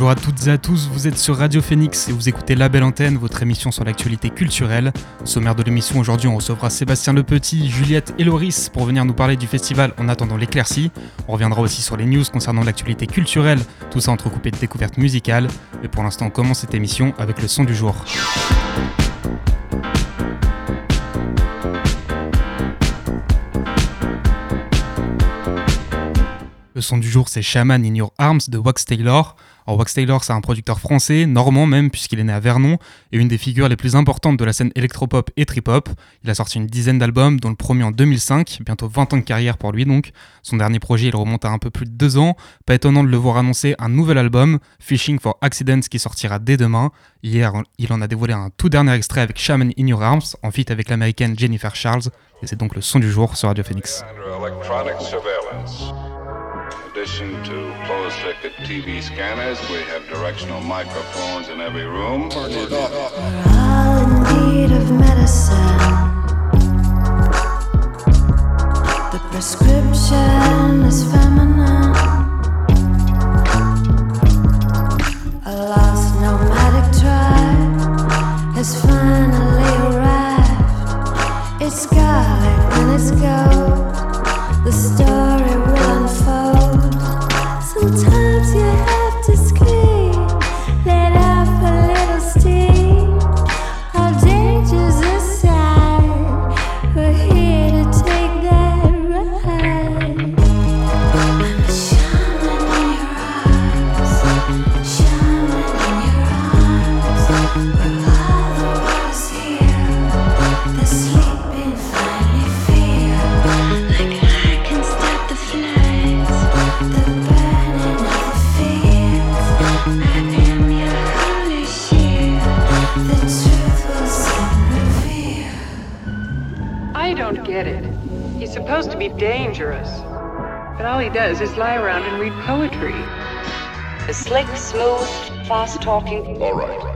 Bonjour à toutes et à tous, vous êtes sur Radio Phoenix et vous écoutez La Belle Antenne, votre émission sur l'actualité culturelle. Sommaire de l'émission aujourd'hui, on recevra Sébastien Le Petit, Juliette et Loris pour venir nous parler du festival En attendant l'éclaircie. On reviendra aussi sur les news concernant l'actualité culturelle, tout ça entrecoupé de découvertes musicales. Et pour l'instant, on commence cette émission avec le son du jour. Le son du jour, c'est Shaman in Your Arms de Wax Taylor. Alors, Wax Taylor, c'est un producteur français, normand même, puisqu'il est né à Vernon, et une des figures les plus importantes de la scène électropop et trip-hop. Il a sorti une dizaine d'albums, dont le premier en 2005, bientôt 20 ans de carrière pour lui donc. Son dernier projet, il remonte à un peu plus de deux ans. Pas étonnant de le voir annoncer un nouvel album, Fishing for Accidents, qui sortira dès demain. Hier, il en a dévoilé un tout dernier extrait avec Shaman in Your Arms, en feat avec l'américaine Jennifer Charles, et c'est donc le son du jour sur Radio Phoenix. Addition to closed circuit TV scanners, we have directional microphones in every room. We're all in need of medicine. The prescription is feminine. A lost nomadic tribe has finally arrived. It's scarlet and it's gold. The talking. All right.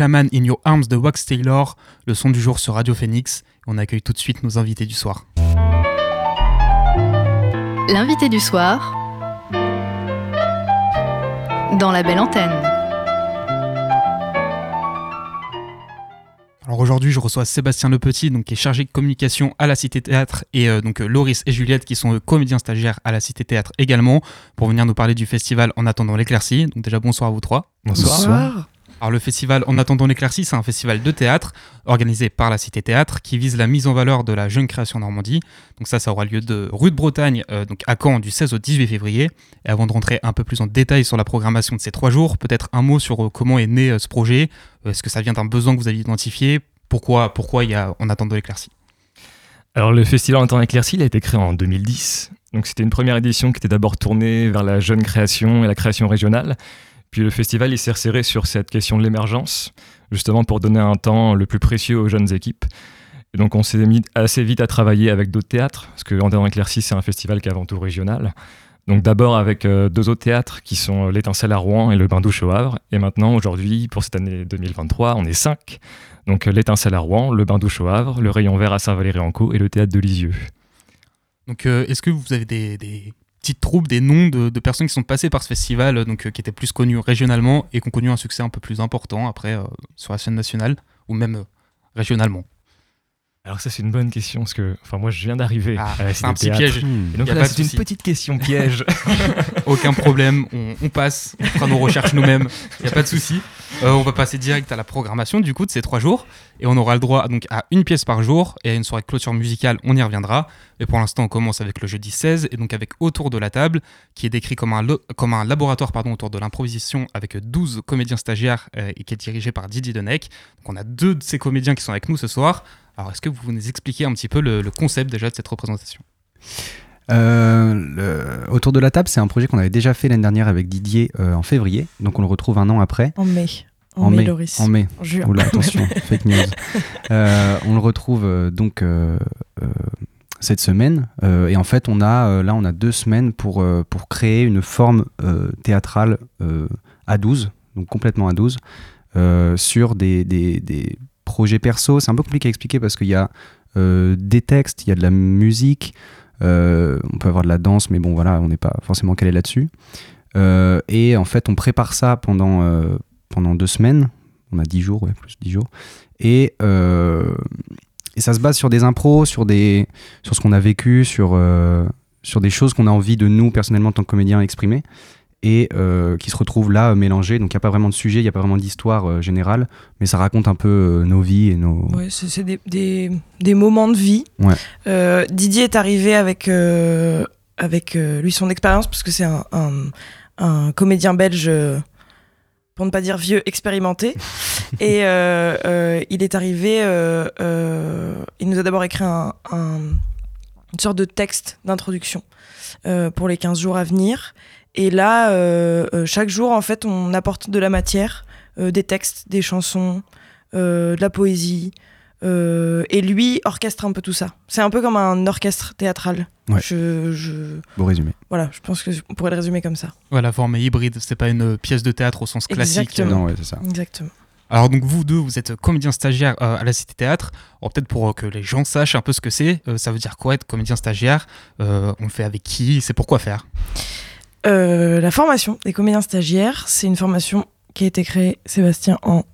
Shaman in Your Arms de Wax Taylor, le son du jour sur Radio Phoenix. On accueille tout de suite nos invités du soir. L'invité du soir dans La Belle Antenne. Alors aujourd'hui, je reçois Sébastien Le Petit, donc qui est chargé de communication à la Cité Théâtre, et euh, donc euh, Loris et Juliette, qui sont euh, comédiens stagiaires à la Cité Théâtre également, pour venir nous parler du festival En attendant l'éclaircie. Donc déjà bonsoir à vous trois. Alors le festival En attendant l'éclaircie, c'est un festival de théâtre organisé par la Cité Théâtre qui vise la mise en valeur de la jeune création Normandie. Donc ça, aura lieu de rue de Bretagne, euh, à Caen, du 16 au 18 février. Et avant de rentrer un peu plus en détail sur la programmation de ces trois jours, peut-être un mot sur euh, comment est né euh, ce projet. Est-ce que ça vient d'un besoin que vous avez identifié? Pourquoi, pourquoi il y a En attendant l'éclaircie? Alors le festival en éclairci, il a été créé en 2010 Donc c'était une première édition qui était d'abord tournée vers la jeune création et la création régionale. Puis le festival il s'est resserré sur cette question de l'émergence, justement pour donner un temps le plus précieux aux jeunes équipes. Et donc on s'est mis assez vite à travailler avec d'autres théâtres, parce que Antenne Éclaircie c'est un festival qui est avant tout régional. Donc d'abord avec euh, deux autres théâtres qui sont l'Étincelle à Rouen et le Bain Douche au Havre. Et maintenant, aujourd'hui, pour cette année 2023, on est cinq. Donc l'Étincelle à Rouen, le Bain Douche au Havre, le Rayon Vert à Saint-Valéry-en-Caux et le Théâtre de Lisieux. Donc, euh, est-ce que vous avez des petites troupes, des noms de, personnes qui sont passées par ce festival, euh, donc euh, qui étaient plus connues régionalement et qui ont connu un succès un peu plus important après euh, sur la scène nationale ou même régionalement Alors ça c'est une bonne question, parce que enfin, moi je viens d'arriver Ah, c'est un petit piège. Et donc Y a là c'est une petite question piège. Aucun problème, on, on passe, on fera nos recherches nous-mêmes, il n'y a pas de souci. Euh, on va passer direct à la programmation du coup de ces trois jours et on aura le droit donc à une pièce par jour et à une soirée de clôture musicale, on y reviendra. Mais pour l'instant, on commence avec le jeudi 16 et donc avec Autour de la table qui est décrit comme un, comme un laboratoire pardon, autour de l'improvisation avec 12 comédiens stagiaires euh, et qui est dirigé par Didier Denec. Donc on a deux de ces comédiens qui sont avec nous ce soir. Alors est-ce que vous nous expliquez un petit peu le, le concept déjà de cette représentation? Euh, le- Autour de la table, c'est un projet qu'on avait déjà fait l'année dernière avec Didier euh, en février, donc on le retrouve un an après. En mai. En, mai, Loris. En mai. Juin. Oula, attention, fake news. Euh, on le retrouve euh, donc euh, euh, cette semaine. euh, et en fait, on a euh, là, on a deux semaines pour, euh, pour créer une forme euh, théâtrale euh, à 12, donc complètement à 12, euh, sur des, des, des projets perso. C'est un peu compliqué à expliquer parce qu'il y a euh, des textes, il y a de la musique, euh, on peut avoir de la danse, mais bon, voilà, on n'est pas forcément calé là-dessus. Euh, et en fait, on prépare ça pendant, pendant deux semaines. On a dix jours, ouais, plus dix jours. Et, et ça se base sur des impros, sur, des, sur ce qu'on a vécu, sur, sur des choses qu'on a envie de nous, personnellement, en tant que comédien, exprimer. Et euh, qui se retrouvent là, euh, mélangées. Donc, il n'y a pas vraiment de sujet, il n'y a pas vraiment d'histoire euh, générale, mais ça raconte un peu euh, nos vies et nos. Ouais, c'est des, des, des moments de vie. Ouais. Didier est arrivé avec, avec lui son expérience, parce que c'est un, un, un comédien belge, pour ne pas dire vieux, expérimenté. Et il est arrivé, il nous a d'abord écrit un, un- une sorte de texte d'introduction pour les 15 jours à venir. Et là, euh, euh, chaque jour, en fait, on apporte de la matière, euh, des textes, des chansons, euh, de la poésie. euh, et lui orchestre un peu tout ça. C'est un peu comme un orchestre théâtral. Ouais. Je, je- Beau résumé. voilà, je pense que on pourrait le résumer comme ça. Ouais, la forme est hybride, c'est pas une pièce de théâtre au sens classique. Exactement. Non, ouais, c'est ça. Exactement. Alors donc vous deux, vous êtes comédien stagiaire euh, à la Cité Théâtre. Alors peut-être pour euh, que les gens sachent un peu ce que c'est, euh, ça veut dire quoi être comédien stagiaire? Euh, On le fait avec qui? C'est pourquoi faire? Euh, la formation des comédiens stagiaires, c'est une formation qui a été créée, Sébastien, en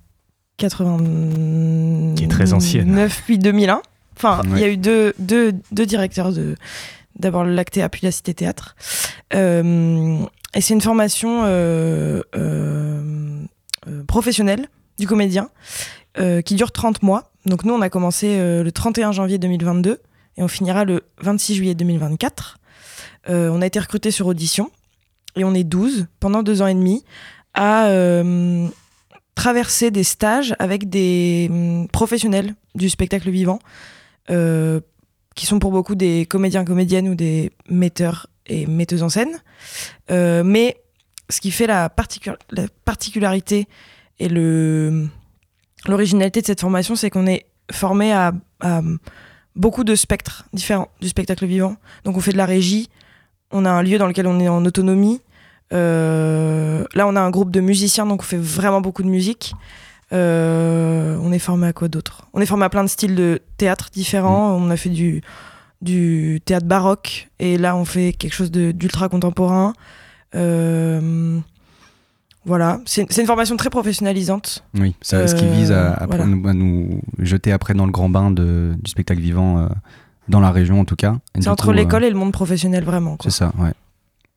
89 Qui est très ancienne. puis 2001. Enfin, il y a eu deux, deux, deux directeurs de d'abord Lactéa puis la Cité Théâtre. Euh, et c'est une formation euh, professionnelle du comédien qui dure 30 mois. Donc nous, on a commencé le 31 janvier 2022 et on finira le 26 juillet 2024. Euh, on a été recruté sur audition et on est 12 pendant deux ans et demi à euh, traverser des stages avec des hum, professionnels du spectacle vivant euh, qui sont pour beaucoup des comédiens, comédiennes ou des metteurs et metteuses en scène. Euh, mais ce qui fait la, particu- la particularité et l'originalité de cette formation, c'est qu'on est formé à beaucoup de spectres différents du spectacle vivant. Donc on fait de la régie, on a un lieu dans lequel on est en autonomie. Euh, là, on a un groupe de musiciens, donc on fait vraiment beaucoup de musique. Euh, on est formé à quoi d'autre? On est formé à plein de styles de théâtre différents. On a fait du, du théâtre baroque et là, on fait quelque chose d'ultra contemporain. Euh, voilà, c'est une formation très professionnalisante. Oui, ça, ce qui vise à, à voilà. nous, à nous jeter après dans le grand bain de, du spectacle vivant euh, dans la région en tout cas. C'est entre l'école et le monde professionnel, vraiment. C'est ça, ouais.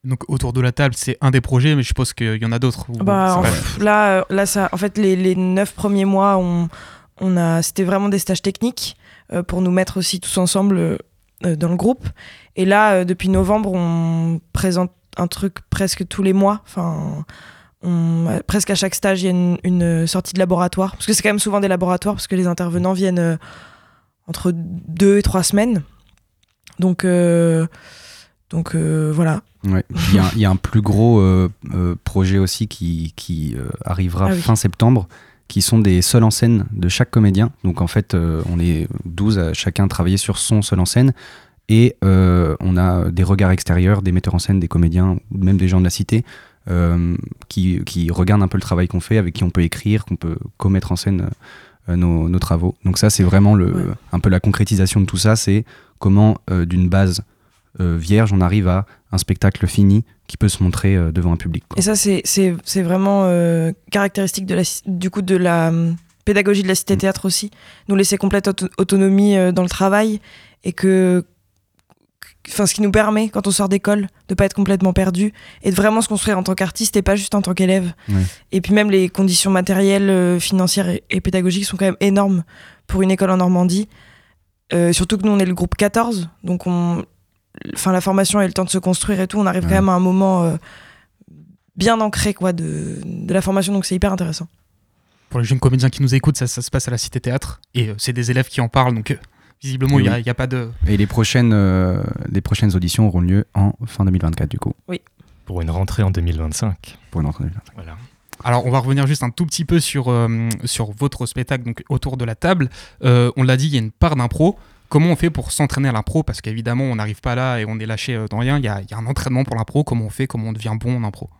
Donc autour de la table, c'est un des projets, mais je suppose qu'il y en a d'autres. Bah, en, là, euh, là, ça, en fait, les, les neuf premiers mois, on, on a, c'était vraiment des stages techniques euh, pour nous mettre aussi tous ensemble euh, dans le groupe. Et là, euh, depuis novembre, on présente un truc presque tous les mois. Enfin, on- presque à chaque stage, il y a une, une sortie de laboratoire. Parce que c'est quand même souvent des laboratoires, parce que les intervenants viennent entre deux et trois semaines. Donc, Donc euh, voilà. Ouais. Il y, a un- il y a un plus gros euh, euh, projet aussi qui, qui arrivera Ah oui. fin septembre, qui sont des seuls en scène de chaque comédien. Donc en fait, on est 12 à chacun travailler sur son seul en scène. Et on a des regards extérieurs, des metteurs en scène, des comédiens, ou même des gens de la cité, qui, qui regardent un peu le travail qu'on fait, avec qui on peut écrire, qu'on peut commettre en scène nos, nos travaux. Donc ça, c'est vraiment le, Ouais. un peu la concrétisation de tout ça, c'est comment d'une base vierge, on arrive à un spectacle fini qui peut se montrer euh, devant un public. quoi. Et ça, c'est- vraiment euh, caractéristique de la, du coup de la pédagogie de la cité théâtre aussi. Nous laisser complète auto- autonomie euh, dans le travail et que. Enfin, ce qui nous permet, quand on sort d'école, de pas être complètement perdu et de vraiment se construire en tant qu'artiste et pas juste en tant qu'élève. Ouais. Et puis même les conditions matérielles, euh, financières et, et pédagogiques sont quand même énormes pour une école en Normandie. Euh, surtout que nous, on est le groupe 14, donc on, enfin, la formation a eu le temps de se construire et tout. On arrive Ouais. quand même à un moment euh, bien ancré quoi, de, de la formation, donc c'est hyper intéressant. Pour les jeunes comédiens qui nous écoutent, ça, ça se passe à la Cité Théâtre et euh, c'est des élèves qui en parlent, donc euh, visiblement il Oui, n'y a, oui. il y a pas de. Et les prochaines, euh, les prochaines auditions auront lieu en fin 2024, du coup, Pour une rentrée en 2025. pour une rentrée 2025. Voilà. Alors, on va revenir juste un tout petit peu sur, euh, sur votre spectacle, donc autour de la table. Euh, on l'a dit, il y a une part d'impro. Comment on fait pour s'entraîner à l'impro? Parce qu'évidemment, on n'arrive pas là et on est lâché euh, dans rien. Il y a, il y a un entraînement pour l'impro. Comment on fait? Comment on devient bon en impro?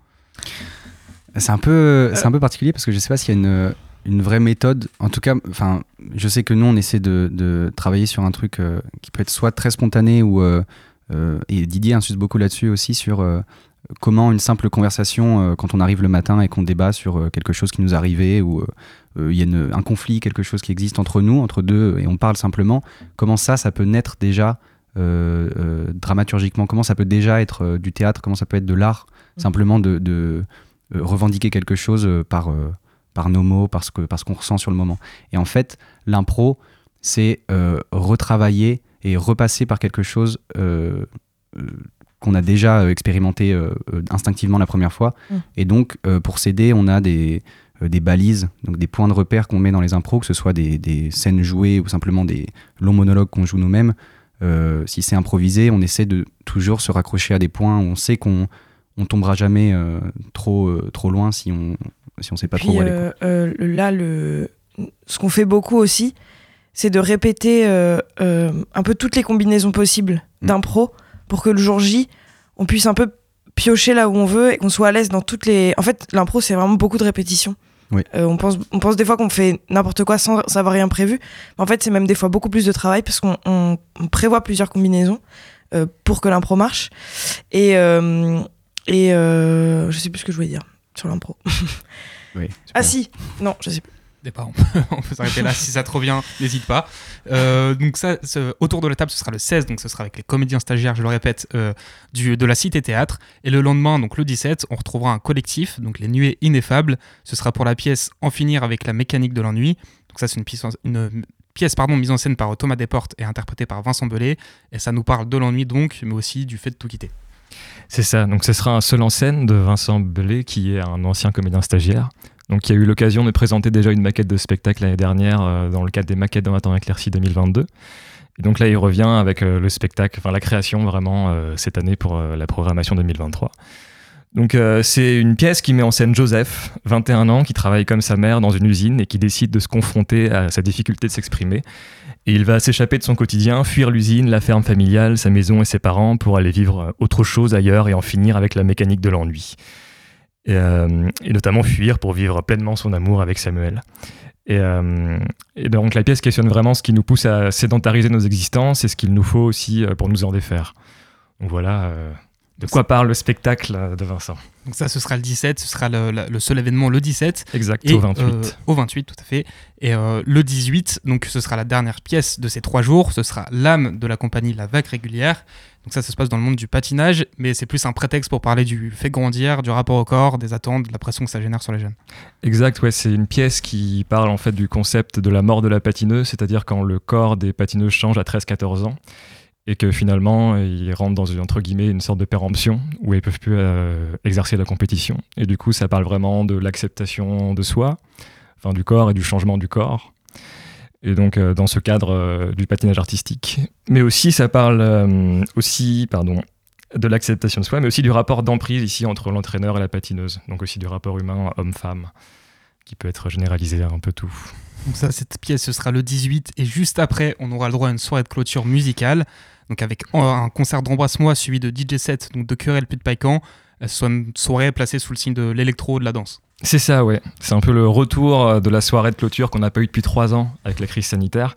C'est un peu, c'est un peu particulier parce que je sais pas s'il y a une, une vraie méthode. En tout cas, enfin, je sais que nous, on essaie de, de travailler sur un truc euh, qui peut être soit très spontané ou euh, euh, et Didier insiste beaucoup là-dessus aussi sur euh, comment une simple conversation euh, quand on arrive le matin et qu'on débat sur euh, quelque chose qui nous arrivé ou euh, il y a une- un conflit, quelque chose qui existe entre nous, entre deux, et on parle simplement. Comment ça, ça peut naître déjà dramaturgiquement? Comment ça peut déjà être du théâtre? Comment ça peut être de l'art? Simplement de, de, revendiquer quelque chose par, par nos mots, parce que parce qu'on ressent sur le moment. Et en fait, l'impro, c'est retravailler et repasser par quelque chose qu'on a déjà euh, expérimenté euh, euh, instinctivement la première fois. Mm. Et donc, pour s'aider, on a des, des balises, donc des points de repère qu'on met dans les impros, que ce soit des, des scènes jouées ou simplement des longs monologues qu'on joue nous-mêmes. Euh, si c'est improvisé, on essaie de toujours se raccrocher à des points où on sait qu'on on tombera jamais euh, trop, euh, trop loin si on si on sait pas trop où aller. là, le... ce qu'on fait beaucoup aussi, c'est de répéter un peu toutes les combinaisons possibles Mm. d'impro pour que le jour J, on puisse un peu piocher là où on veut et qu'on soit à l'aise dans toutes les. En fait, l'impro, c'est vraiment beaucoup de répétitions. Oui. Euh, on, pense, on pense des fois qu'on fait n'importe quoi sans savoir rien prévu. Mais en fait, c'est même des fois beaucoup plus de travail parce qu'on on- on prévoit plusieurs combinaisons euh, pour que l'impro marche. Et, euh, et je sais plus ce que je voulais dire sur l'impro. Oui, Ah si, non, je sais plus. Départ, on peut, s'arrêter là. si ça te revient, n'hésite pas. Euh, donc, ça, autour de la table, ce sera le 16, donc ce sera avec les comédiens stagiaires, je le répète, euh, du, de la Cité Théâtre. Et le lendemain, donc le 17, on retrouvera un collectif, donc les Nuées Ineffables. Ce sera pour la pièce En finir avec la mécanique de l'ennui. Donc, ça, c'est une pièce, une pièce pardon, mise en scène par Thomas Desportes et interprétée par Vincent Belay. Et ça nous parle de l'ennui, donc, mais aussi du fait de tout quitter. C'est ça, donc ce sera un seul en scène de Vincent Belay, qui est un ancien comédien stagiaire, donc qui a eu l'occasion de présenter déjà une maquette de spectacle l'année dernière euh, dans le cadre des maquettes dans un temps éclairci 2022. Et donc là, il revient avec euh, le spectacle, enfin la création vraiment euh, cette année pour la programmation 2023. Donc c'est une pièce qui met en scène Joseph, 21 ans, qui travaille comme sa mère dans une usine et qui décide de se confronter à sa difficulté de s'exprimer. Et il va s'échapper de son quotidien, fuir l'usine, la ferme familiale, sa maison et ses parents pour aller vivre autre chose ailleurs et en finir avec la mécanique de l'ennui. Et, euh, et notamment fuir pour vivre pleinement son amour avec Samuel. Et, euh, et donc la pièce questionne vraiment ce qui nous pousse à sédentariser nos existences et ce qu'il nous faut aussi euh, pour nous en défaire. Donc voilà de quoi parle le spectacle euh, de Vincent. Donc, ça, ce sera le 17, ce sera le, seul événement le 17. Exact, Et, au 28. euh, au 28, tout à fait. Et euh, le 18, donc ce sera la dernière pièce de ces trois jours. Ce sera l'âme de la compagnie La Vague Régulière. Donc ça, ça se passe dans le monde du patinage, mais c'est plus un prétexte pour parler du fait grandir, du rapport au corps, des attentes, de la pression que ça génère sur les jeunes. Exact, ouais, c'est une pièce qui parle en fait du concept de la mort de la patineuse, c'est-à-dire quand le corps des patineuses change à 13-14 ans et que finalement ils rentrent dans une, entre guillemets une sorte de péremption où ils peuvent plus euh, exercer la compétition. Et du coup, ça parle vraiment de l'acceptation de soi, enfin du corps et du changement du corps. Et donc euh, dans ce cadre euh, du patinage artistique, mais aussi ça parle aussi, pardon, de l'acceptation de soi, mais aussi du rapport d'emprise ici entre l'entraîneur et la patineuse. Donc aussi du rapport humain homme-femme, qui peut être généralisé à un peu tout. Donc ça, cette pièce, ce sera le 18. Et juste après, on aura le droit à une soirée de clôture musicale. Donc avec un- concert d'Embrasse-moi suivi de DJ set, donc de Querelle puis de Païcan. Euh, soit une soirée placée sous le signe de l'électro, de la danse. C'est ça, ouais. C'est un peu le retour euh, de la soirée de clôture qu'on n'a pas eu depuis trois ans avec la crise sanitaire.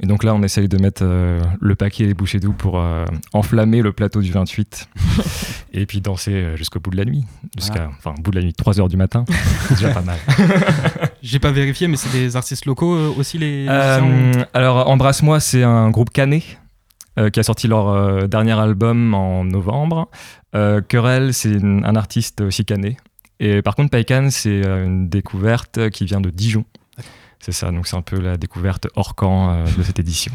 Et donc là, on essaye de mettre euh, le paquet et les bouchées doux pour euh, enflammer le plateau du 28 et puis danser euh, jusqu'au bout de la nuit. Jusqu'à, enfin, bout de la nuit, 3 heures du matin. C'est déjà pas mal. J'ai pas vérifié, mais c'est des artistes locaux euh, aussi, les Euh, alors, Embrasse-moi, c'est un groupe canet euh, qui a sorti leur euh, dernier album en novembre. Euh, Querelle, c'est un artiste aussi canet. Et par contre, Paikan, c'est une découverte qui vient de Dijon. C'est ça, donc c'est un peu la découverte hors camp de cette édition.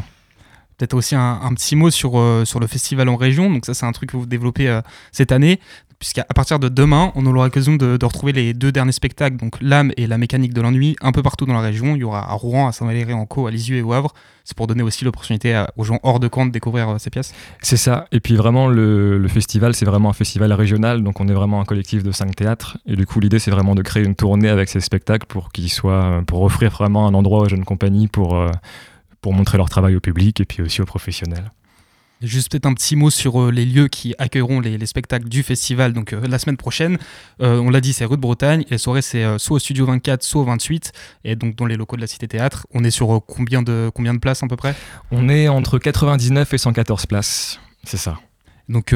Peut-être aussi un, un petit mot sur, euh, sur le festival en région. Donc ça, c'est un truc que vous développez euh, cette année. Puisqu'à partir de demain, on aura l'occasion de, retrouver les deux derniers spectacles, donc l'âme et la mécanique de l'ennui, un peu partout dans la région. Il y aura à Rouen, à Saint-Valéry, en Caux, à Lisieux et au Havre. C'est pour donner aussi l'opportunité aux gens hors de camp de découvrir euh, ces pièces. C'est ça. Et puis vraiment, le, le festival, c'est vraiment un festival régional. Donc on est vraiment un collectif de cinq théâtres. Et du coup, l'idée, c'est vraiment de créer une tournée avec ces spectacles pour qu'ils soient, pour offrir vraiment un endroit aux jeunes compagnies pour, euh, pour montrer leur travail au public et puis aussi aux professionnels. Juste peut-être un petit mot sur euh, les lieux qui accueilleront les, les spectacles du festival. Donc euh, la semaine prochaine, euh, on l'a dit, c'est rue de Bretagne. Et les soirées, c'est soit au studio 24, soit au 28. Et donc dans les locaux de la Cité Théâtre. On est sur combien, de, combien de places à peu près? On est entre 99 et 114 places. C'est ça. Donc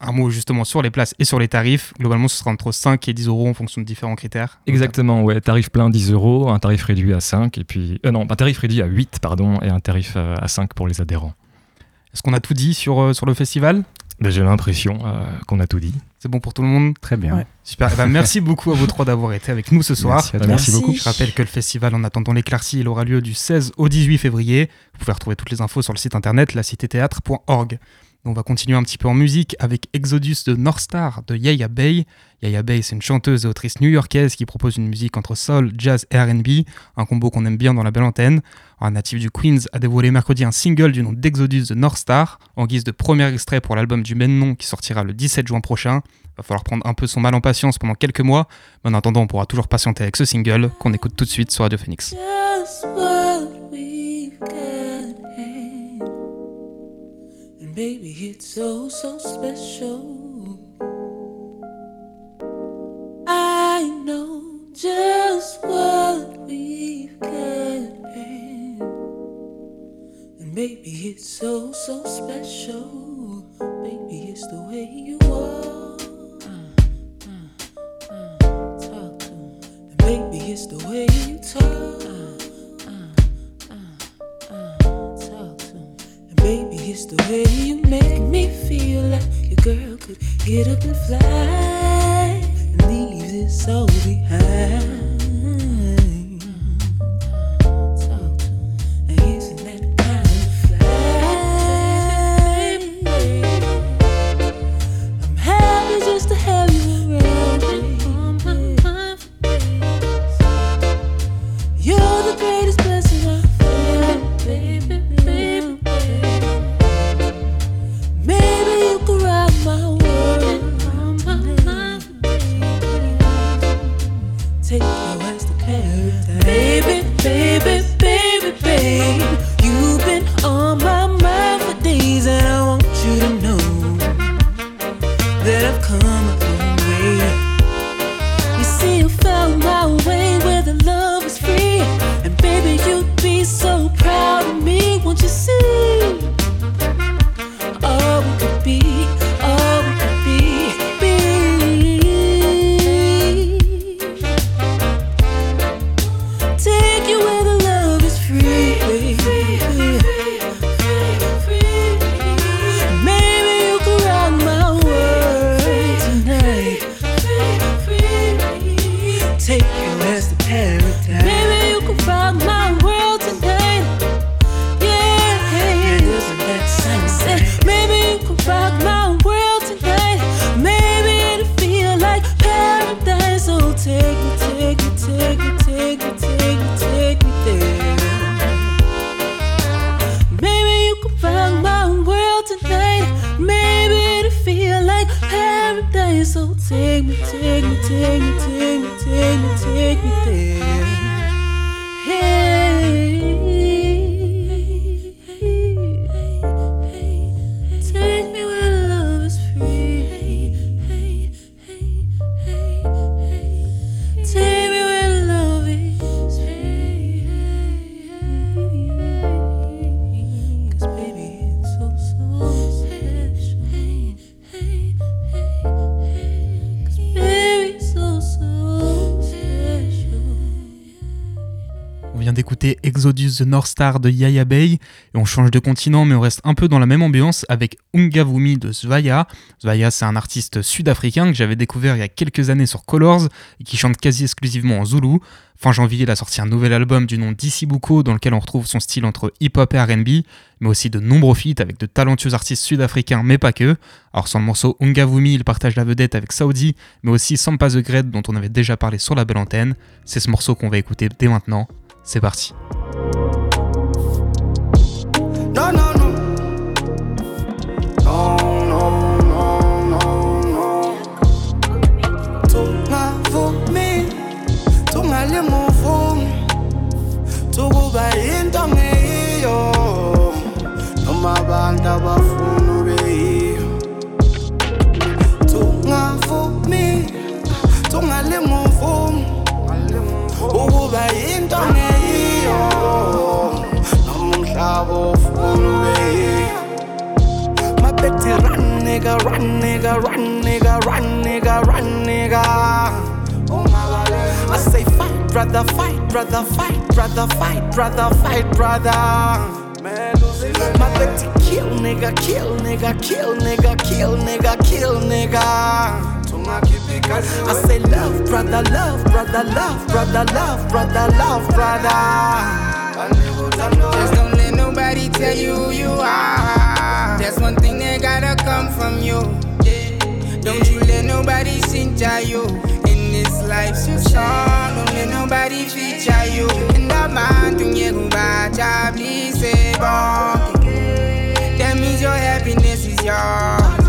un mot justement sur les places et sur les tarifs. Globalement, ce sera entre 5 et 10 euros en fonction de différents critères. Exactement, ouais. Tarif plein 10 euros, un tarif réduit à 5, et puis. euh, non, un tarif réduit à 8, pardon, et un tarif à 5 pour les adhérents. Est-ce qu'on a tout dit sur, euh, sur le festival? Ben, J'ai l'impression euh, qu'on a tout dit. C'est bon pour tout le monde? Très bien. Ouais. Super. Eh ben, merci beaucoup à vous trois d'avoir été avec nous ce soir. Merci à toi. merci beaucoup. Je rappelle que le festival En attendant l'éclaircie, il aura lieu du 16 au 18 février. Vous pouvez retrouver toutes les infos sur le site internet lacitéthéâtre.org. On va continuer un petit peu en musique avec Exodus de North Star de Yaya Bay. Yaya Bay, c'est une chanteuse et autrice new-yorkaise qui propose une musique entre soul, jazz et RB, un combo qu'on aime bien dans la belle antenne. Un natif du Queens a dévoilé mercredi un single du nom d'Exodus de North Star en guise de premier extrait pour l'album du même nom qui sortira le 17 juin prochain. Va falloir prendre un peu son mal en patience pendant quelques mois, mais en attendant, on pourra toujours patienter avec ce single qu'on écoute tout de suite sur Radio Phoenix. Baby, it's so, so special. I know just what we've got. And baby, it's so, so special. Baby, it's the way you are. Uh, uh, uh, talk to me. And baby, it's the way you talk. It's the way you make me feel like your girl could get up and fly and leave this all behind. The North Star de Yaya Bay et on change de continent mais on reste un peu dans la même ambiance avec Ungavumi de Zvaya. Zvaya c'est un artiste sud-africain que j'avais découvert il y a quelques années sur Colors et qui chante quasi exclusivement en zoulou. Fin janvier il a sorti un nouvel album du nom d'Isibuko dans lequel on retrouve son style entre hip-hop et R&B mais aussi de nombreux feats avec de talentueux artistes sud-africains mais pas que. Alors sur le morceau Ungavumi il partage la vedette avec Saudi mais aussi Sampa the Great dont on avait déjà parlé sur la belle antenne. C'est ce morceau qu'on va écouter dès maintenant. C'est parti. No, no, no. No, no, no, no, no. Tungavumi, tungalimuvumi, tukuba yinto ngeyiyo, umhlaba ofuna ube yiyo. My betty run nigga, run nigga, run nigga, run nigga, run nigga. I say fight, brother, fight, brother, fight, brother, fight, brother, fight, brother. My betty kill nigga, kill nigga, kill nigga, kill nigga, kill nigga. I say love, brother, love, brother, love, brother, love, brother, love, brother. Just don't nobody tell you who you are. That's one thing that gotta come from you. Don't you let nobody sinja you. In this life so short, don't let nobody feature you. And that man tunye kubacha, please say. That means your happiness is yours.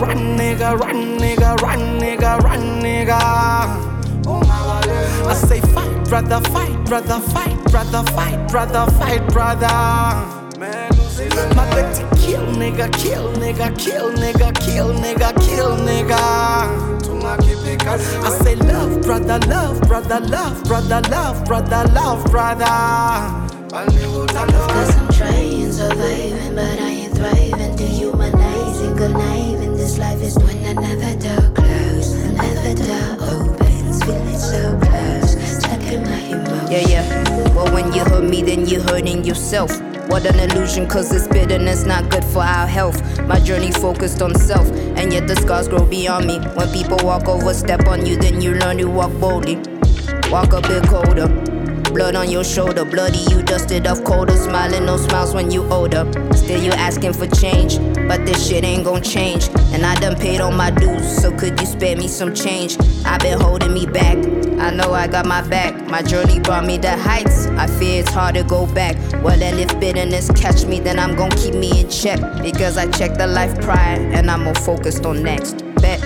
Run nigga, run nigga, run nigga, run nigga. I say fight, brother, fight, brother, fight, brother, fight, brother, fight, brother. My betty kill nigga, kill nigga, kill nigga, kill nigga, kill nigga. I say love, brother, love, brother, love, brother, love, brother, love, brother. Trying, surviving, but I ain't thriving. Dehumanizing, conniving. This life is when another door closes, another door opens. Feeling so close, stuck in my emotions. Yeah, yeah. Well, when you hurt me, then you're hurting yourself. What an illusion, cause this bitterness not good for our health. My journey focused on self, and yet the scars grow beyond me. When people walk over, step on you, then you learn to walk boldly. Walk a bit colder. Blood on your shoulder, bloody you dusted off colder. Smiling, no smiles when you older. Still you asking for change, but this shit ain't gon' change. And I done paid all my dues, so could you spare me some change? i been holding me back. I know I got my back. My journey brought me to heights. I fear it's hard to go back. Well, then if bitterness catch me, then I'm gon' keep me in check. Because I checked the life prior, and I'm more focused on next. Bet.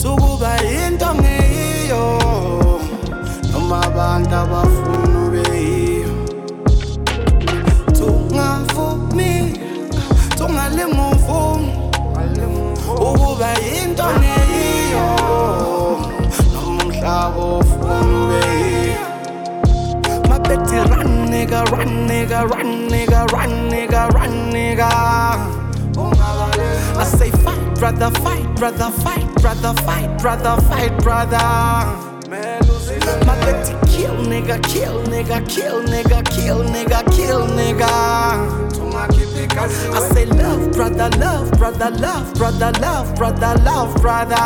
Tukuba yinto ngeyiyo, noma abantu abafuna ube yiyo. Tungavumi, tungalimuvumi. ukuba yinto ngeyiyo noma umhlaba ufuna ubeyiyo mabethi run nigga run nigga run nigga run nigga run nigga I say fight brother fight brother fight brother fight brother fight brother. Mabethi kill nigga kill nigga kill nigga kill nigga kill nigga. I say love brother love brother love brother love brother love brother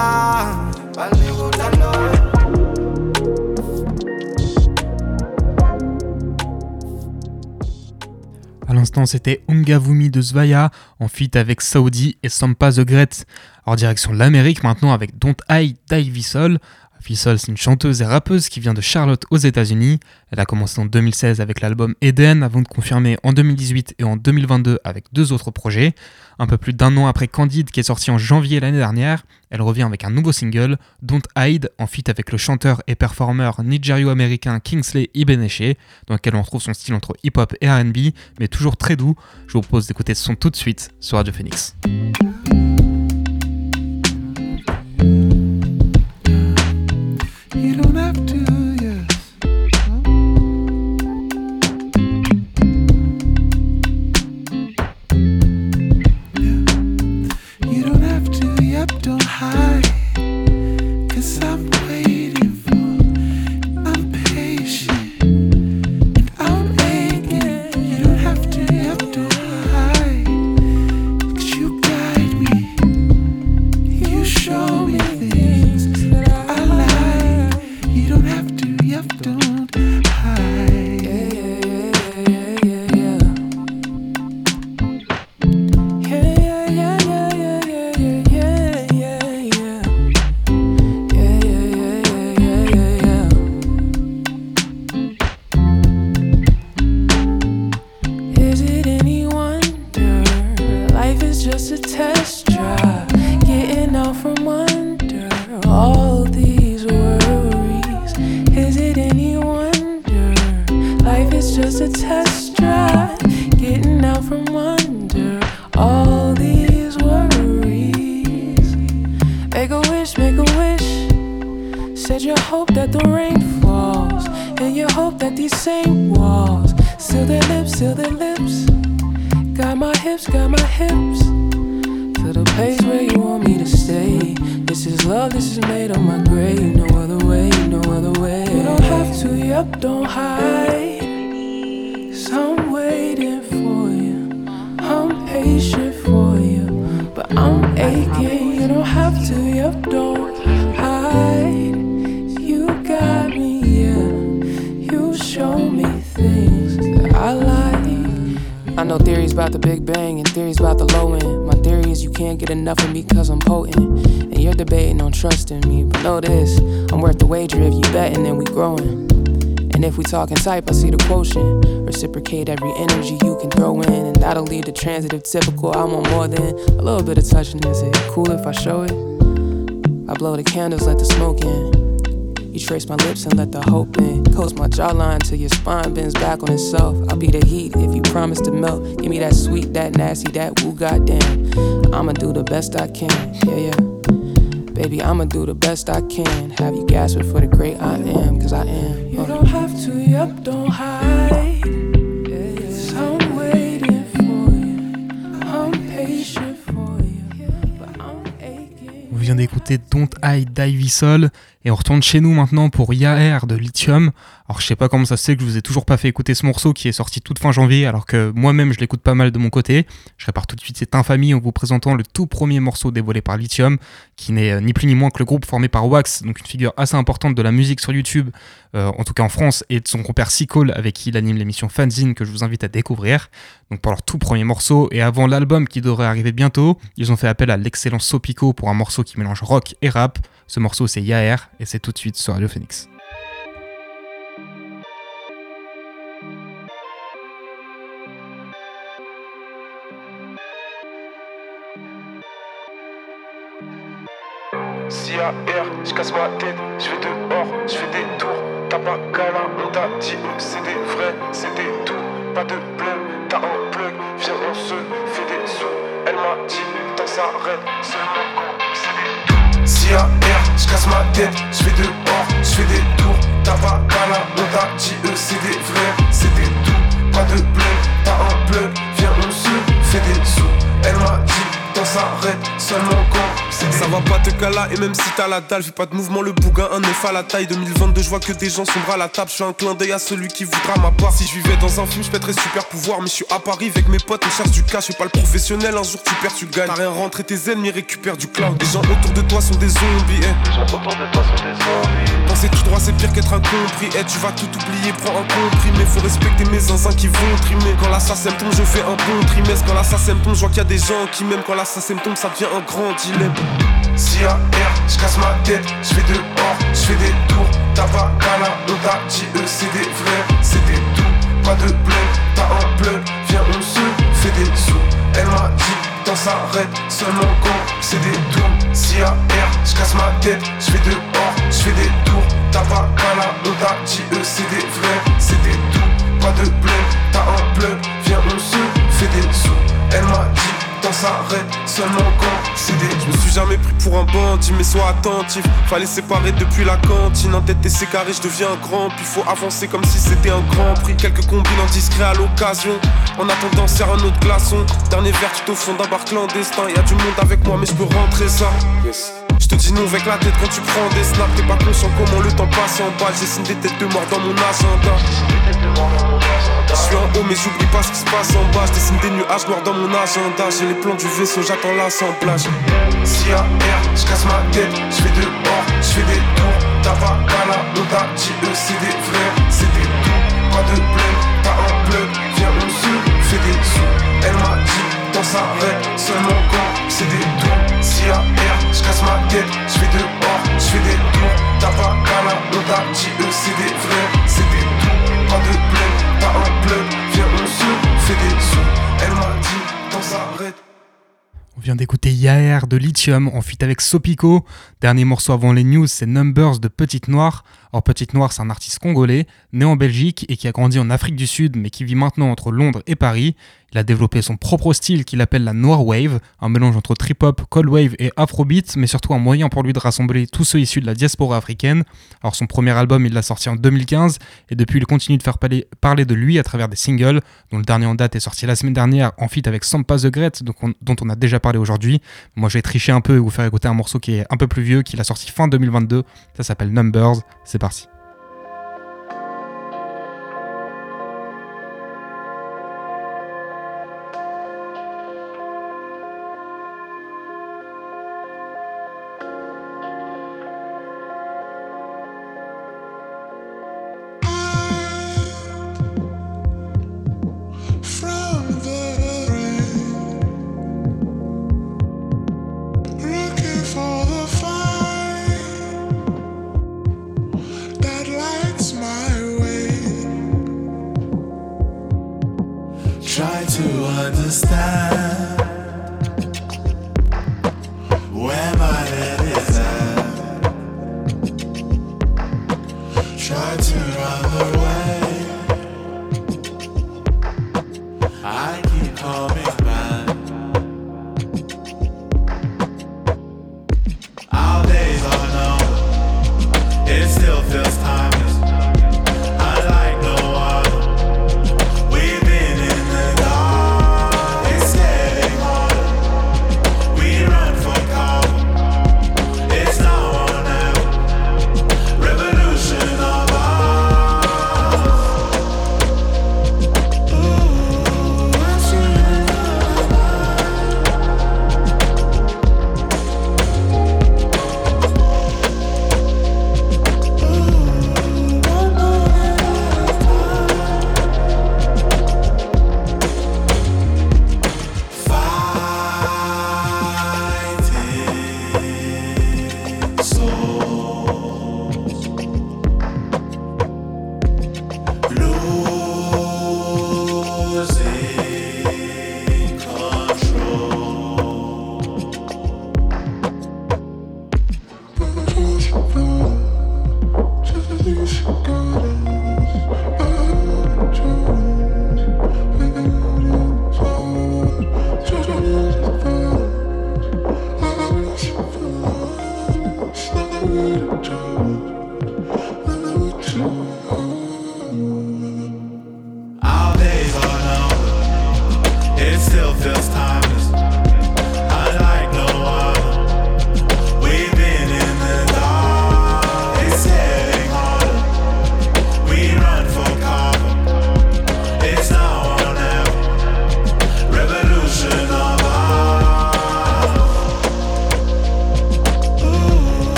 À l'instant, c'était Ungavumi de Zvaya en feat avec Saudi et Sampa The Great. Alors, direction l'Amérique maintenant avec Don't I Die Vissol. Vissol, c'est une chanteuse et rappeuse qui vient de Charlotte aux États-Unis. Elle a commencé en 2016 avec l'album Eden avant de confirmer en 2018 et en 2022 avec deux autres projets. Un peu plus d'un an après Candide qui est sorti en janvier l'année dernière, elle revient avec un nouveau single, Don't Hide, en feat avec le chanteur et performeur nigério-américain Kingsley Ibeneche, dans lequel on retrouve son style entre hip-hop et RB, mais toujours très doux. Je vous propose d'écouter ce son tout de suite sur Radio Phoenix. I know theories about the Big Bang and theories about the low end. My theory is you can't get enough of me cause I'm potent. And you're debating on trusting me. But know this, I'm worth the wager if you betting and we growing. And if we talking type, I see the quotient. Reciprocate every energy you can throw in. And that'll lead to transitive typical. I want more than a little bit of touching. Is it cool if I show it? I blow the candles, let the smoke in. You trace my lips and let the hope in. Coast my jawline till your spine bends back on itself. I'll be the heat if you promise to melt. Give me that sweet, that nasty, that woo, goddamn. I'ma do the best I can, yeah, yeah. Baby, I'ma do the best I can. Have you gasping for the great I am, cause I am. You don't have to, yep, don't hide. Cause I'm waiting for you. I'm patient for you. But I'm aching. On vient d'écouter Don't I Die Vissol et on retourne chez nous maintenant pour Yaer de Lithium. Alors je sais pas comment ça se fait que je vous ai toujours pas fait écouter ce morceau qui est sorti toute fin janvier alors que moi-même je l'écoute pas mal de mon côté. Je répare tout de suite cette infamie en vous présentant le tout premier morceau dévoilé par Lithium qui n'est euh, ni plus ni moins que le groupe formé par Wax, donc une figure assez importante de la musique sur YouTube, euh, en tout cas en France, et de son compère Seacole avec qui il anime l'émission Fanzine que je vous invite à découvrir. Donc pour leur tout premier morceau et avant l'album qui devrait arriver bientôt, ils ont fait appel à l'excellent Sopico pour un morceau qui mélange rock et rap. Ce morceau c'est Yaer et c'est tout de suite sur Radio Phoenix. Si à R, je casse ma tête, je vais dehors, je fais des tours. T'as pas câlin, on t'a dit eux, c'est des vrais, c'est des tout. Pas de plug, t'as un plug, viens on se fait des sous. Elle m'a dit, tant que ça arrête, seulement quand c'est Si à je casse ma tête, je vais dehors, je fais des tours. T'as pas la on t'a dit c'est des vrais, c'est des tout. Pas de bleu, t'as un bleu, viens on se fait des sous. Elle m'a dit, dans s'arrête seulement quand c'est des Ça va pas te cala et même si t'as la dalle, fais pas de mouvement, le bougain, un œuf à la taille. 2022, je vois que des gens sombres à la table. Je fais un clin d'œil à celui qui voudra ma part. Si je vivais dans un film, je pèterais super pouvoir. Mais je suis à Paris avec mes potes, on cherche du cash. Je suis pas le professionnel, un jour tu perds, tu gagnes. T'as rien rentré, tes ennemis récupèrent du cloud. Les gens autour de toi sont des zombies. eh. gens autour de toi sont des zombies. Penser tout droit, c'est pire qu'être incompris. Eh, tu vas tout oublier, prends un comprimé. Faut respecter mes zinzins qui vont trimer. Quand l'assassin tombe, je fais un bon trimestre. Quand l'assassin tombe, je vois qu'il y a des gens qui m'aiment. Quand l'assassin tombe, ça devient un grand dilemme. Si à R, je casse ma tête, je vais dehors, je fais des tours. T'as pas qu'à la on t'a dit eux c'est des vrais, c'est des tout. Pas de bleu, t'as un bleu, viens on se fait des sous. Elle m'a dit, dans s'arrête seulement quand c'est des tours. Si à R, je casse ma tête, je vais dehors, je fais des tours. T'as pas qu'à la on t'a dit eux c'est des vrais, c'est des tout. Pas de bleu, t'as un bleu, viens on se fait des sous. Elle m'a dit, dans s'arrête seulement quand c'est des Je me suis jamais pris pour un bandit, mais sois attentif. Fallait séparer depuis la cantine. En tête et c'est carré, je deviens grand. Puis faut avancer comme si c'était un grand prix. Quelques combines indiscrets à l'occasion. En attendant, serre un autre glaçon. Dernier verre, tu au fond d'un bar clandestin. Y a du monde avec moi, mais je peux rentrer ça. Je te dis non avec la tête quand tu prends des snaps. T'es pas conscient comment le temps passe en bas. J'ai des têtes de mort dans mon agenda. Je suis en haut mais j'oublie pas ce qui se passe en bas Je dessine des nuages noirs dans mon agenda J'ai les plans du vaisseau, j'attends l'assemblage Si à R, je casse ma tête, je vais dehors, je fais des tours. T'as pas qu'à la on t'a dit eux c'est des vrais, c'est des tout. Pas de bleu, En feat avec Sopico. Dernier morceau avant les news, c'est Numbers de Petite Noire. Or, Petite Noire, c'est un artiste congolais, né en Belgique et qui a grandi en Afrique du Sud, mais qui vit maintenant entre Londres et Paris. Il a développé son propre style qu'il appelle la Noir Wave, un mélange entre trip-hop, cold wave et afrobeat, mais surtout un moyen pour lui de rassembler tous ceux issus de la diaspora africaine. Alors, son premier album, il l'a sorti en 2015, et depuis, il continue de faire parler, de lui à travers des singles, dont le dernier en date est sorti la semaine dernière en feat avec Sampa The Great, dont on a déjà parlé aujourd'hui. Moi, je vais tricher un peu et vous faire écouter un morceau qui est un peu plus vieux, qu'il a sorti fin 2022. Ça s'appelle Numbers. C'est parti. Just.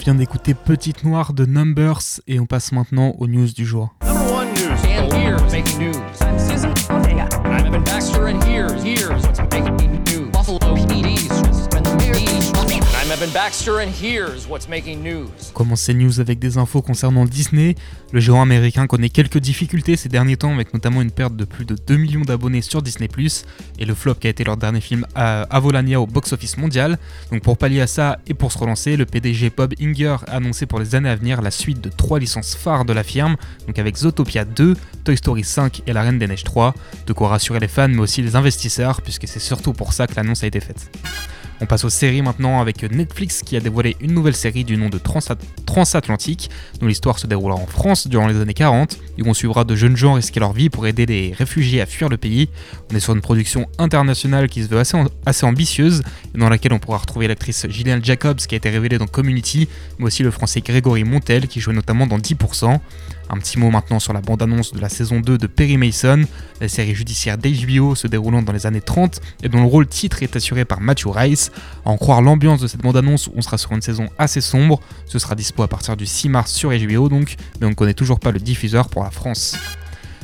Vient d'écouter Petite Noire de Numbers et on passe maintenant aux news du jour. Evan Baxter, news. News avec des infos concernant Disney? Le géant américain connaît quelques difficultés ces derniers temps, avec notamment une perte de plus de 2 millions d'abonnés sur Disney ⁇ et le flop qui a été leur dernier film à Avolania au box-office mondial. Donc pour pallier à ça et pour se relancer, le PDG Bob Inger a annoncé pour les années à venir la suite de trois licences phares de la firme, donc avec Zootopia 2, Toy Story 5 et La Reine des Neiges 3, de quoi rassurer les fans mais aussi les investisseurs, puisque c'est surtout pour ça que l'annonce a été faite. On passe aux séries maintenant avec Netflix qui a dévoilé une nouvelle série du nom de Transat- Transatlantique, dont l'histoire se déroulera en France durant les années 40, et où on suivra de jeunes gens risquer leur vie pour aider les réfugiés à fuir le pays. On est sur une production internationale qui se veut assez, assez ambitieuse, et dans laquelle on pourra retrouver l'actrice Gillian Jacobs qui a été révélée dans Community, mais aussi le français Grégory Montel qui jouait notamment dans 10%. Un petit mot maintenant sur la bande-annonce de la saison 2 de Perry Mason, la série judiciaire d'HBO se déroulant dans les années 30 et dont le rôle titre est assuré par Matthew Rice. À en croire l'ambiance de cette bande-annonce, on sera sur une saison assez sombre. Ce sera dispo à partir du 6 mars sur HBO donc, mais on ne connaît toujours pas le diffuseur pour la France.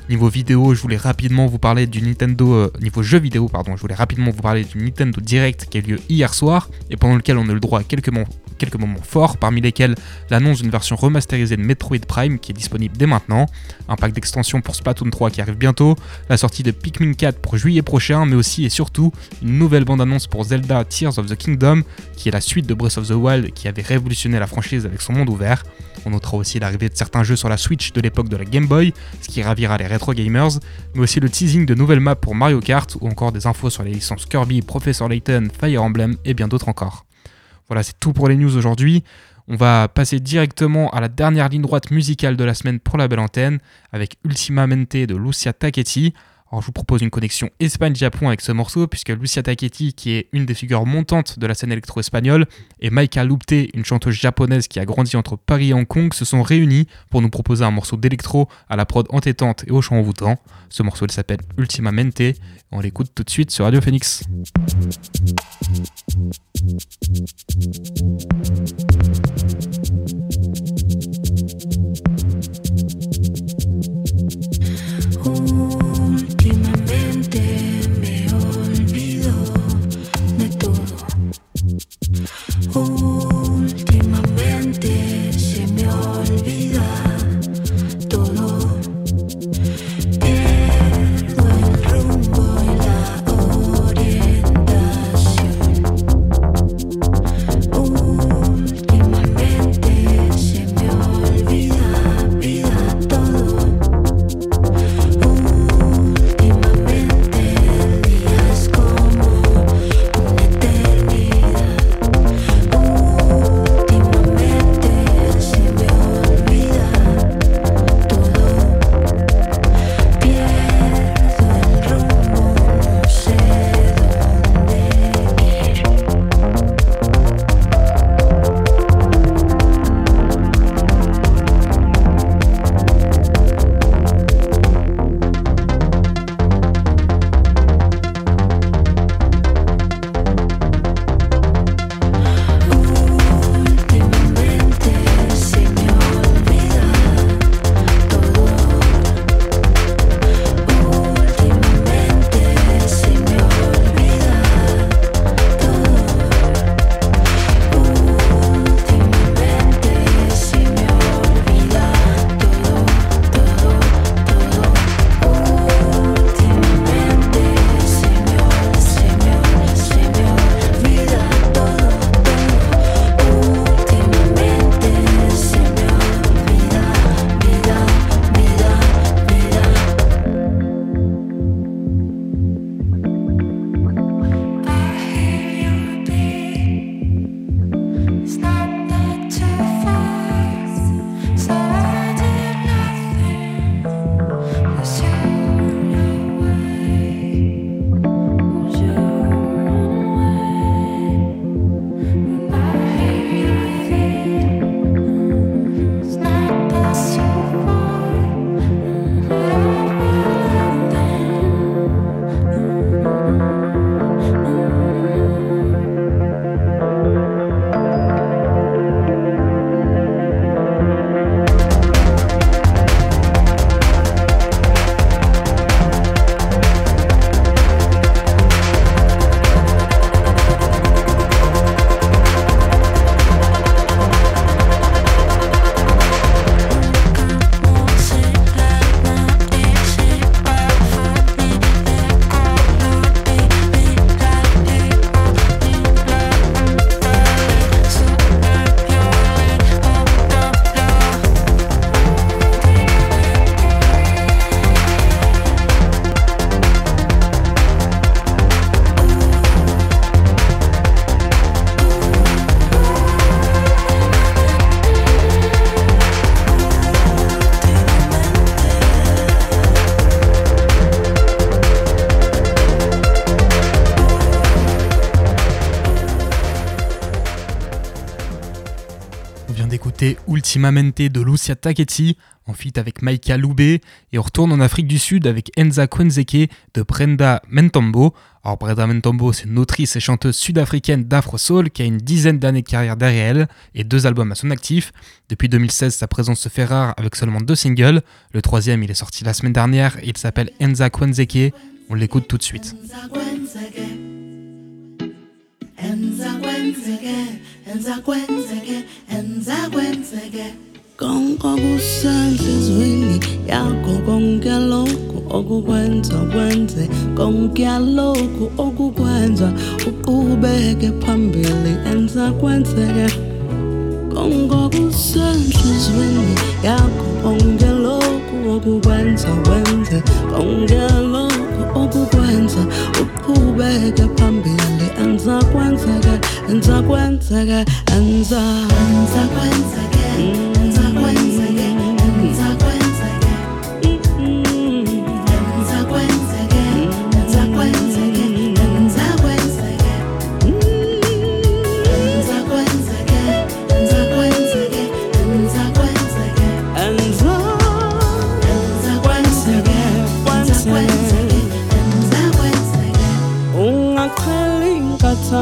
Niveau vidéo, je voulais rapidement vous parler du Nintendo. euh, niveau jeu vidéo, pardon, je voulais rapidement vous parler du Nintendo Direct qui a eu lieu hier soir et pendant lequel on a eu le droit à quelques, quelques moments forts, parmi lesquels l'annonce d'une version remasterisée de Metroid Prime qui est disponible dès maintenant, un pack d'extension pour Splatoon 3 qui arrive bientôt, la sortie de Pikmin 4 pour juillet prochain, mais aussi et surtout une nouvelle bande-annonce pour Zelda Tears of the Kingdom qui est la suite de Breath of the Wild qui avait révolutionné la franchise avec son monde ouvert. On notera aussi l'arrivée de certains jeux sur la Switch de l'époque de la Game Boy, ce qui ravira les rétro gamers, mais aussi le teasing de nouvelles maps pour Mario Kart ou encore des infos sur les licences Kirby, Professor Layton, Fire Emblem et bien d'autres encore. Voilà, c'est tout pour les news aujourd'hui. On va passer directement à la dernière ligne droite musicale de la semaine pour la belle antenne avec Ultimamente de Lucia Taketti. Alors je vous propose une connexion Espagne-Japon avec ce morceau puisque Lucia Taketti, qui est une des figures montantes de la scène électro-espagnole, et Maika Lupte, une chanteuse japonaise qui a grandi entre Paris et Hong Kong, se sont réunis pour nous proposer un morceau d'électro à la prod entêtante et au chant envoûtant. Ce morceau s'appelle Ultimamente. On l'écoute tout de suite sur Radio Phoenix. Oh. Ultimamente de Lucia Taketti en feat avec Maika Loubé et on retourne en Afrique du Sud avec Enza Kwenzeke de Brenda Mentombo. Alors Brenda Mentombo c'est une autrice et chanteuse sud-africaine d'Afro Soul qui a une dizaine d'années de carrière derrière elle et deux albums à son actif. Depuis 2016 sa présence se fait rare avec seulement deux singles. Le troisième il est sorti la semaine dernière et il s'appelle Enza Kwenzeke. On l'écoute tout de suite. Enza kwenzeke, enza kwenzeke. Konke okusenhlizweni yakho konke lokhu okukwenza kwenze. Konke lokhu okukwenza uqhubeke phambili enza kwenzeke. Konke okusenhlizweni yakho konke lokhu okukwenza kwenze. Konke lokhu ukukwenza ukuqhubeka phambili. Andizakwenzeka andizakwenzeka andizakwenzeka mm.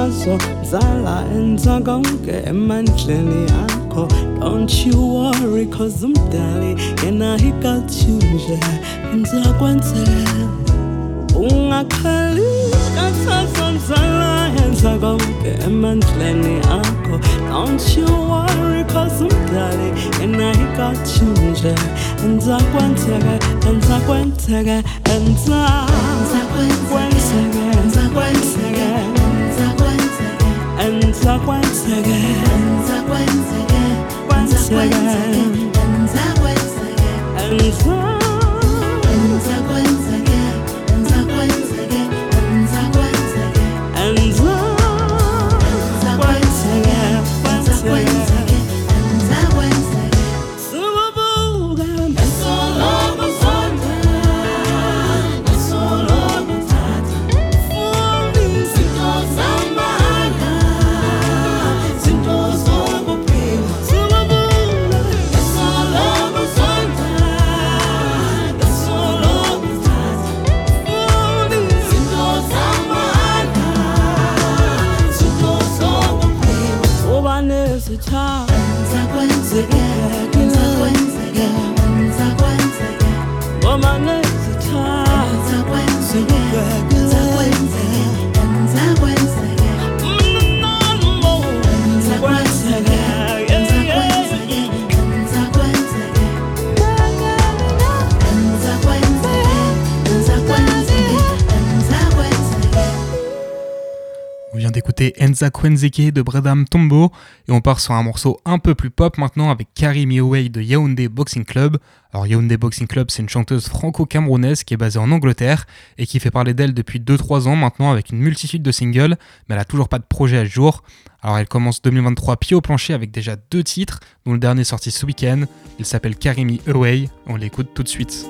Inkathazo zala enza konke emandleni akho. Don't you worry cause umdali yena he got you nje enza kwenzeke ungaqheli inkathazo zala enza konke emandleni akho. Don't you worry cause umdali yena he got you nje enza kwenzeke enza kwenzeke enza Danza once again. Danza once again. Once again. Danza once once again. Enza Kwenzeke de Bredam Tombo et on part sur un morceau un peu plus pop maintenant avec Carrie Me Away de Yaoundé Boxing Club. Alors Yaoundé Boxing Club c'est une chanteuse franco-camerounaise qui est basée en Angleterre et qui fait parler d'elle depuis 2-3 ans maintenant avec une multitude de singles mais elle a toujours pas de projet à jour. Alors elle commence 2023 pied au plancher avec déjà deux titres dont le dernier sorti ce week-end. Il s'appelle Carrie Me Away, on l'écoute tout de suite.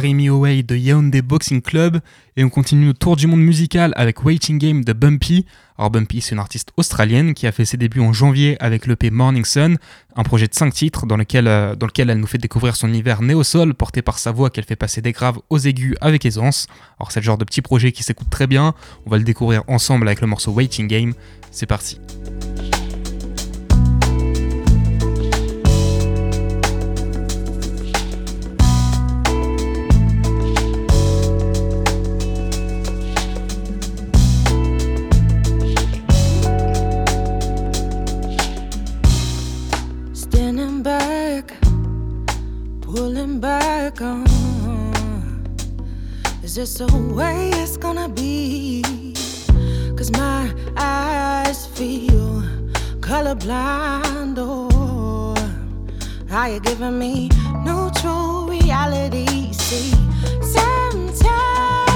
Jeremy Oway de Yaoundé Boxing Club et on continue notre tour du monde musical avec Waiting Game de Bumpy. Alors Bumpy c'est une artiste australienne qui a fait ses débuts en janvier avec l'EP Morning Sun, un projet de 5 titres dans lequel, euh, dans lequel elle nous fait découvrir son univers néo-sol porté par sa voix qu'elle fait passer des graves aux aigus avec aisance. Alors c'est le genre de petit projet qui s'écoute très bien, on va le découvrir ensemble avec le morceau Waiting Game, c'est parti. Is this the way it's gonna be? Cause my eyes feel colorblind, or are you giving me neutral reality? See, sometimes.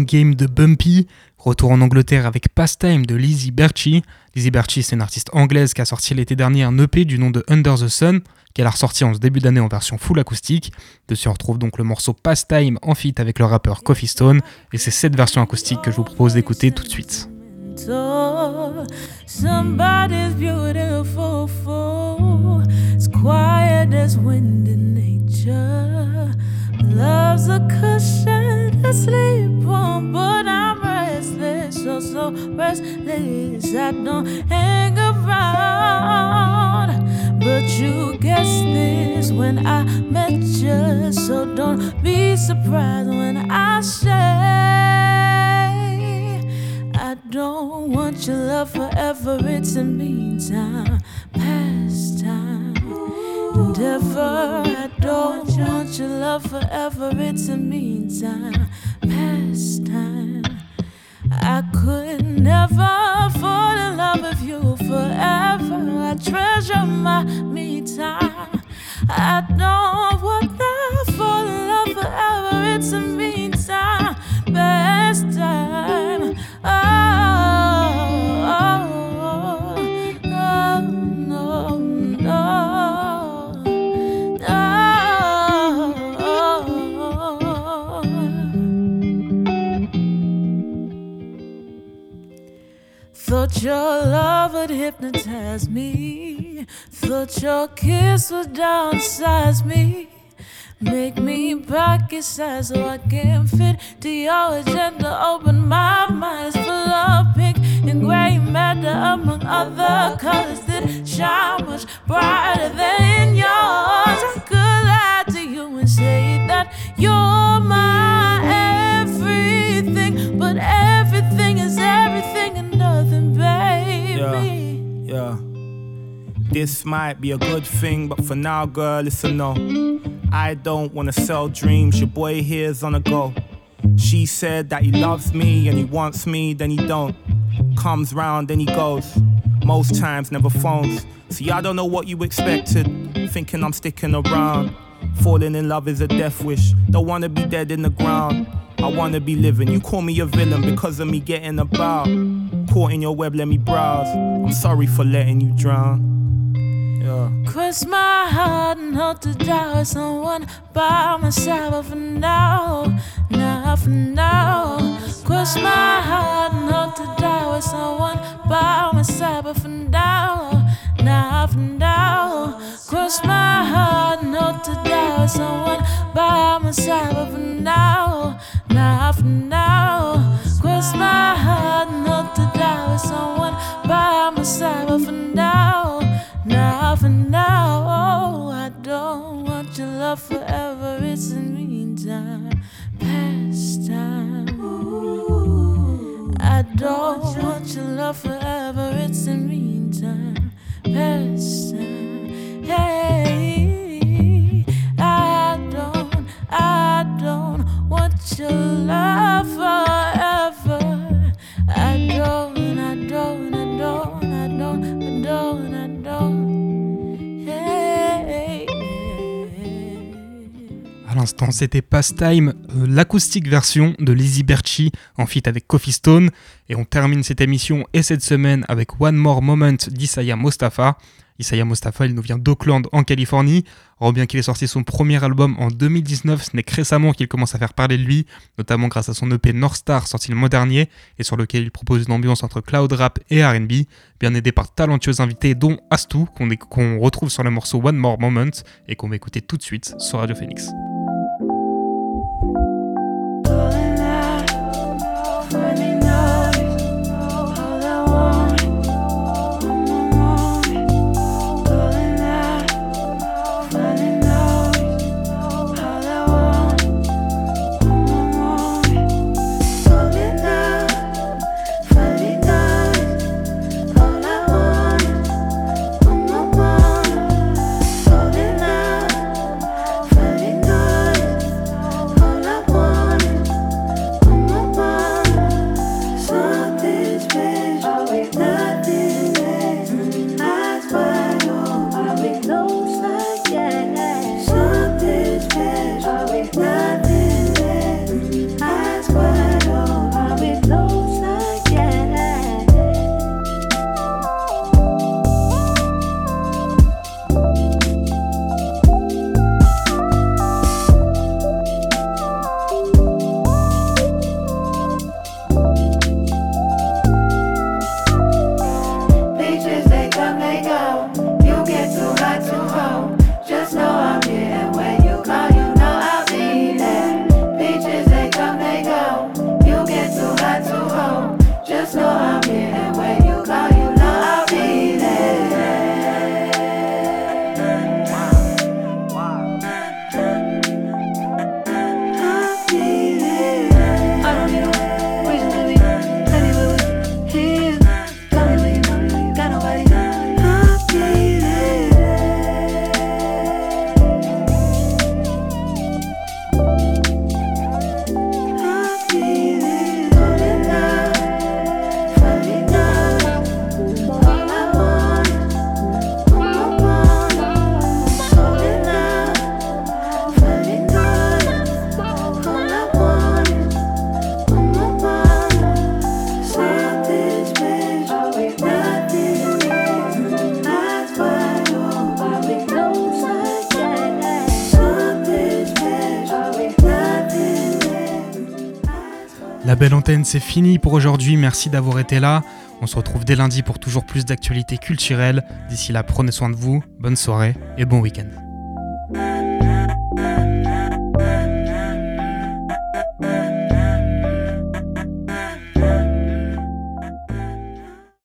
Game de Bumpy. Retour en Angleterre avec Pastime de Lizzie Berchi. Lizzie Berchi, c'est une artiste anglaise qui a sorti l'été dernier un EP du nom de Under the Sun, qu'elle a ressorti en ce début d'année en version full acoustique. Dessus, on retrouve donc le morceau Pastime en feat avec le rappeur Coffee Stone. Et c'est cette version acoustique que je vous propose d'écouter tout de suite. cushion to sleep on, oh, but I'm restless, so so restless. I don't hang around, but you guessed this when I met you, so don't be surprised when I say. I don't want your love forever, it's a meantime, pastime, endeavor. I don't want your love forever, it's a meantime, pastime. I could never fall in love with you forever. I treasure my me time. I don't want to Thought your kiss would downsize me. Make me pocket size so I can fit to your agenda. Open my mind, it's full of pink and gray matter among other colors that shine much brighter than yours. I could lie to you and say that you're my everything, but everything is everything and nothing, baby. Yeah. This might be a good thing, but for now, girl, it's a no. I don't wanna sell dreams, your boy here's on a go. She said that he loves me and he wants me, then he don't. Comes round, then he goes. Most times, never phones. See, I don't know what you expected. Thinking I'm sticking around. Falling in love is a death wish. Don't wanna be dead in the ground. I wanna be living. You call me a villain because of me getting about. Caught in your web, let me browse. I'm sorry for letting you drown. Yeah. Cross my heart and hope to die with someone by my but for now, not for now. Cross my heart and hope to die with someone by my side, but for now, not for now. Cross my heart and hope to die with someone by my side, for now, not for now. Cross my heart and hope to die with someone want your love forever. It's a meantime, pastime. I don't want your love forever. It's a meantime, pastime. Hey, I don't, I don't want your love forever. C'était Pastime, euh, l'acoustique version de Lizzie Berchi en feat avec Coffee Stone. Et on termine cette émission et cette semaine avec One More Moment d'Isaiah Mostafa. Isaiah Mustafa, il nous vient d'Oakland en Californie. Alors bien qu'il ait sorti son premier album en 2019, ce n'est que récemment qu'il commence à faire parler de lui, notamment grâce à son EP North Star sorti le mois dernier et sur lequel il propose une ambiance entre cloud rap et R&B, bien aidé par talentueux invités dont est- qu'on retrouve sur le morceau One More Moment et qu'on va écouter tout de suite sur Radio Phoenix. soledad. C'est fini pour aujourd'hui. Merci d'avoir été là. On se retrouve dès lundi pour toujours plus d'actualités culturelles. D'ici là, prenez soin de vous. Bonne soirée et bon week-end.